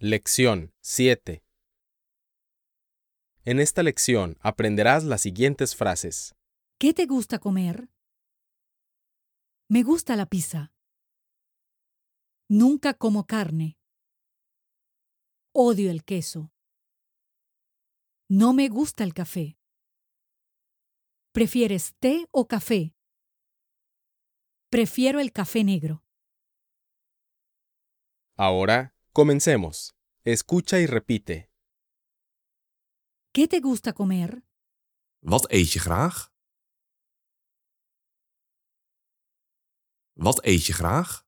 Lección 7. En esta lección aprenderás las siguientes frases. ¿Qué te gusta comer? Me gusta la pizza. Nunca como carne. Odio el queso. No me gusta el café. ¿Prefieres té o café? Prefiero el café negro. Ahora, comencemos. Escucha y repite. ¿Qué te gusta comer? Wat eet je graag? Wat eet je graag?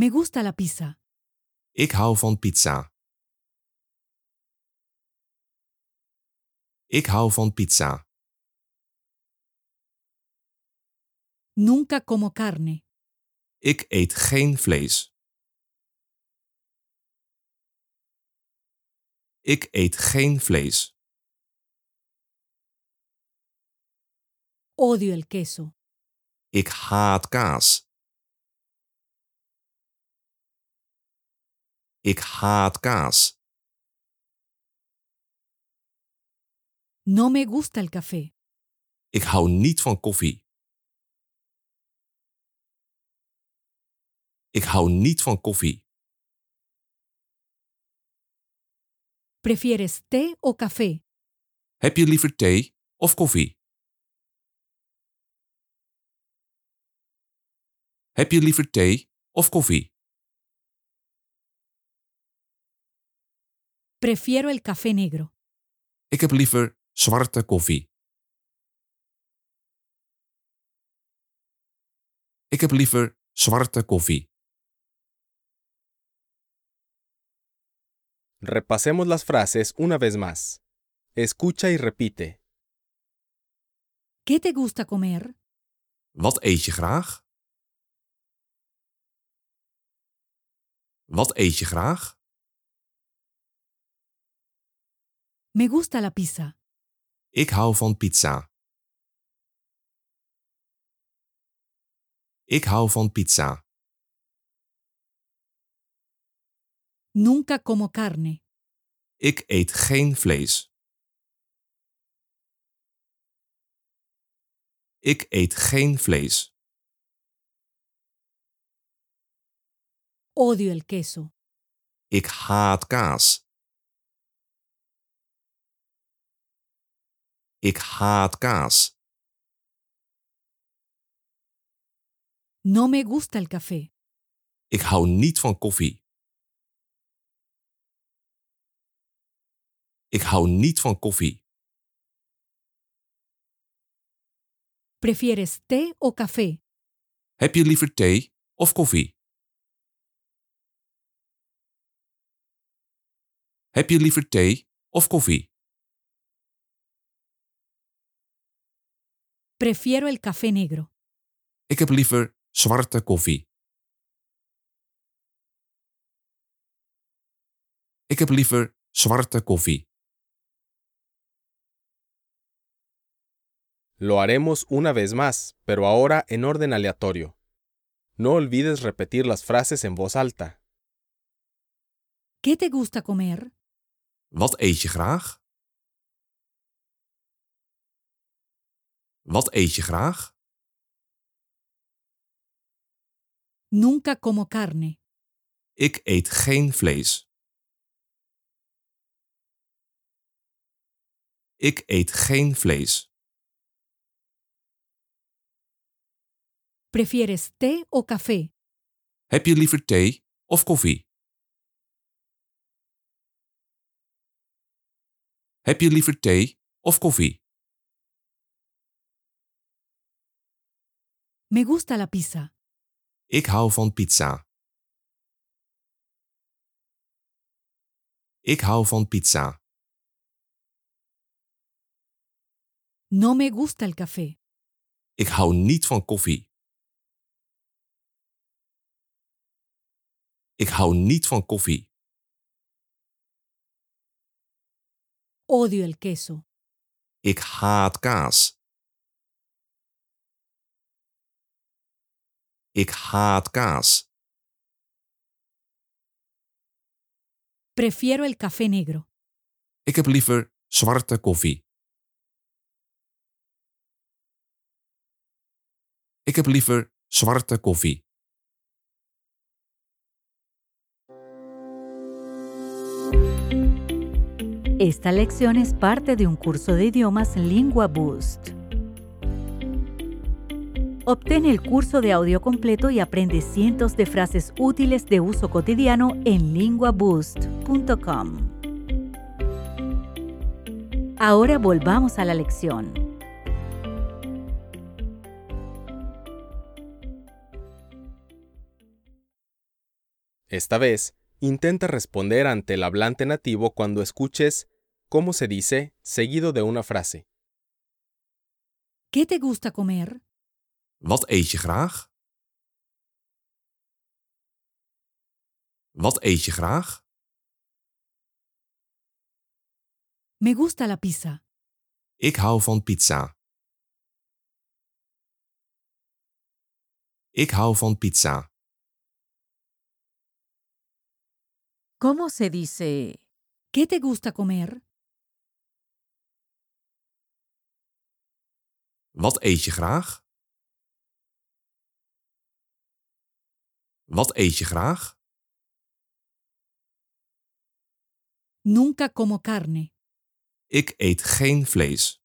Me gusta la pizza. Ik hou van pizza. Ik hou van pizza. Nunca como carne. Ik eet geen vlees. Ik eet geen vlees. Odio el queso. Ik haat kaas. Ik haat kaas. No me gusta el café. Ik hou niet van koffie. Ik hou niet van koffie. ¿Prefieres té o café? Heb je liever thee of koffie? Heb je liever thee of koffie? Prefiero el café negro. Ik heb liever zwarte koffie. Ik heb liever zwarte koffie. Repasemos las frases una vez más. Escucha y repite. ¿Qué te gusta comer? Wat eet je graag? Wat eet je graag? Me gusta la pizza. Ik hou van pizza. Ik hou van pizza. Nunca como carne. Ik eet geen vlees. Ik eet geen vlees. Odio el queso. Ik haat kaas. Ik haat kaas. No me gusta el café. Ik hou niet van koffie. Ik hou niet van koffie. ¿Prefieres té o café? Heb je liever thee of koffie? Heb je liever thee of koffie? Prefiero el café negro. Ik heb liever zwarte koffie. Ik heb liever zwarte koffie. Lo haremos una vez más, pero ahora en orden aleatorio. No olvides repetir las frases en voz alta. ¿Qué te gusta comer? Wat eet je graag? Wat eet je graag? Nunca como carne. Ik eet geen vlees. Ik eet geen vlees. ¿Prefieres té o café? Heb je liever thee of koffie? Heb je liever thee of koffie? Me gusta la pizza. Ik hou van pizza. Ik hou van pizza. No me gusta el café. Ik hou niet van koffie. Ik hou niet van koffie. Odio el queso. Ik haat kaas. Ik haat kaas. Prefiero el café negro. Ik heb liever zwarte koffie. Ik heb liever zwarte koffie. Esta lección es parte de un curso de idiomas Lingua Boost. Obtén el curso de audio completo y aprende cientos de frases útiles de uso cotidiano en linguaboost.com. Ahora volvamos a la lección. Esta vez, intenta responder ante el hablante nativo cuando escuches cómo se dice seguido de una frase. ¿Qué te gusta comer? Wat eet je graag? Wat eet je graag? Me gusta la pizza. Ik hou van pizza. Ik hou van pizza. ¿Cómo se dice? ¿Qué te gusta comer? Wat eet je graag? Wat eet je graag? Nunca como carne. Ik eet geen vlees.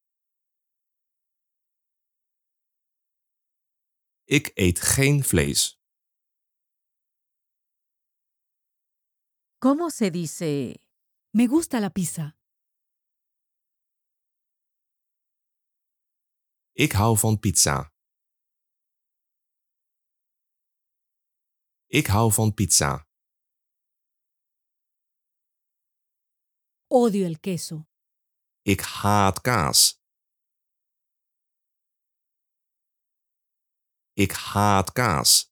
Ik eet geen vlees. ¿Cómo se dice? Me gusta la pizza. Ik hou van pizza. Ik hou van pizza. Odio el queso. Ik haat kaas. Ik haat kaas.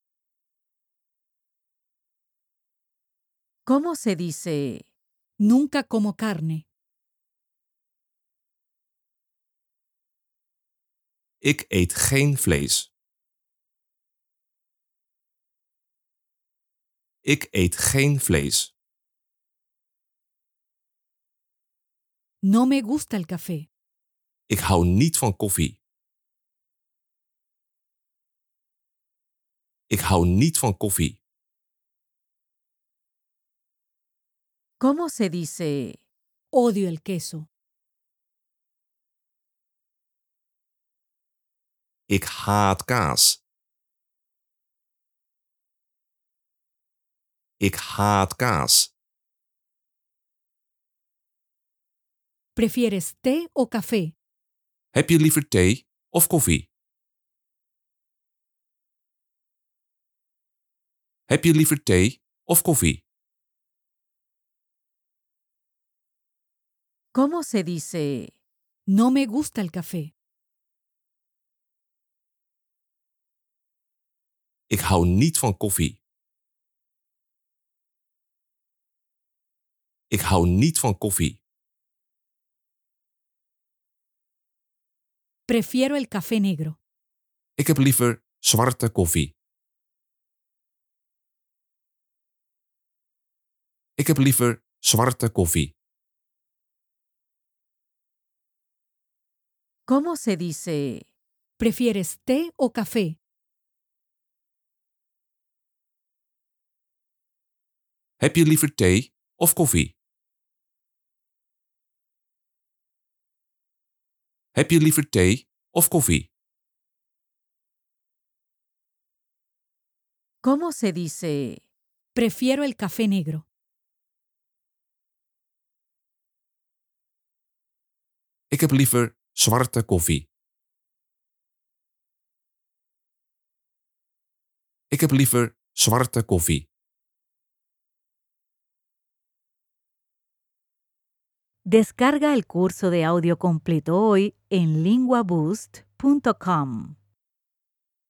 ¿Cómo se dice? Nunca como carne. Ik eet geen vlees. Ik eet geen vlees. No me gusta el café. Ik hou niet van koffie. Ik hou niet van koffie. ¿Cómo se dice? Odio el queso. Ik haat kaas. Ik haat kaas. ¿Prefieres té o café? Heb je liever thee of koffie? Heb je liever thee of koffie? ¿Cómo se dice? No me gusta el café. Ik hou niet van koffie. Ik hou niet van koffie. Prefiero el café negro. Ik heb liever zwarte koffie. Ik heb liever zwarte koffie. ¿Cómo se dice? ¿Prefieres té o café? Heb je liever thee of koffie? Heb je liever thee of koffie? ¿Cómo se dice? Prefiero el café negro. Ik heb liever zwarte koffie. Ik heb liever zwarte koffie. Descarga el curso de audio completo hoy en linguaboost.com.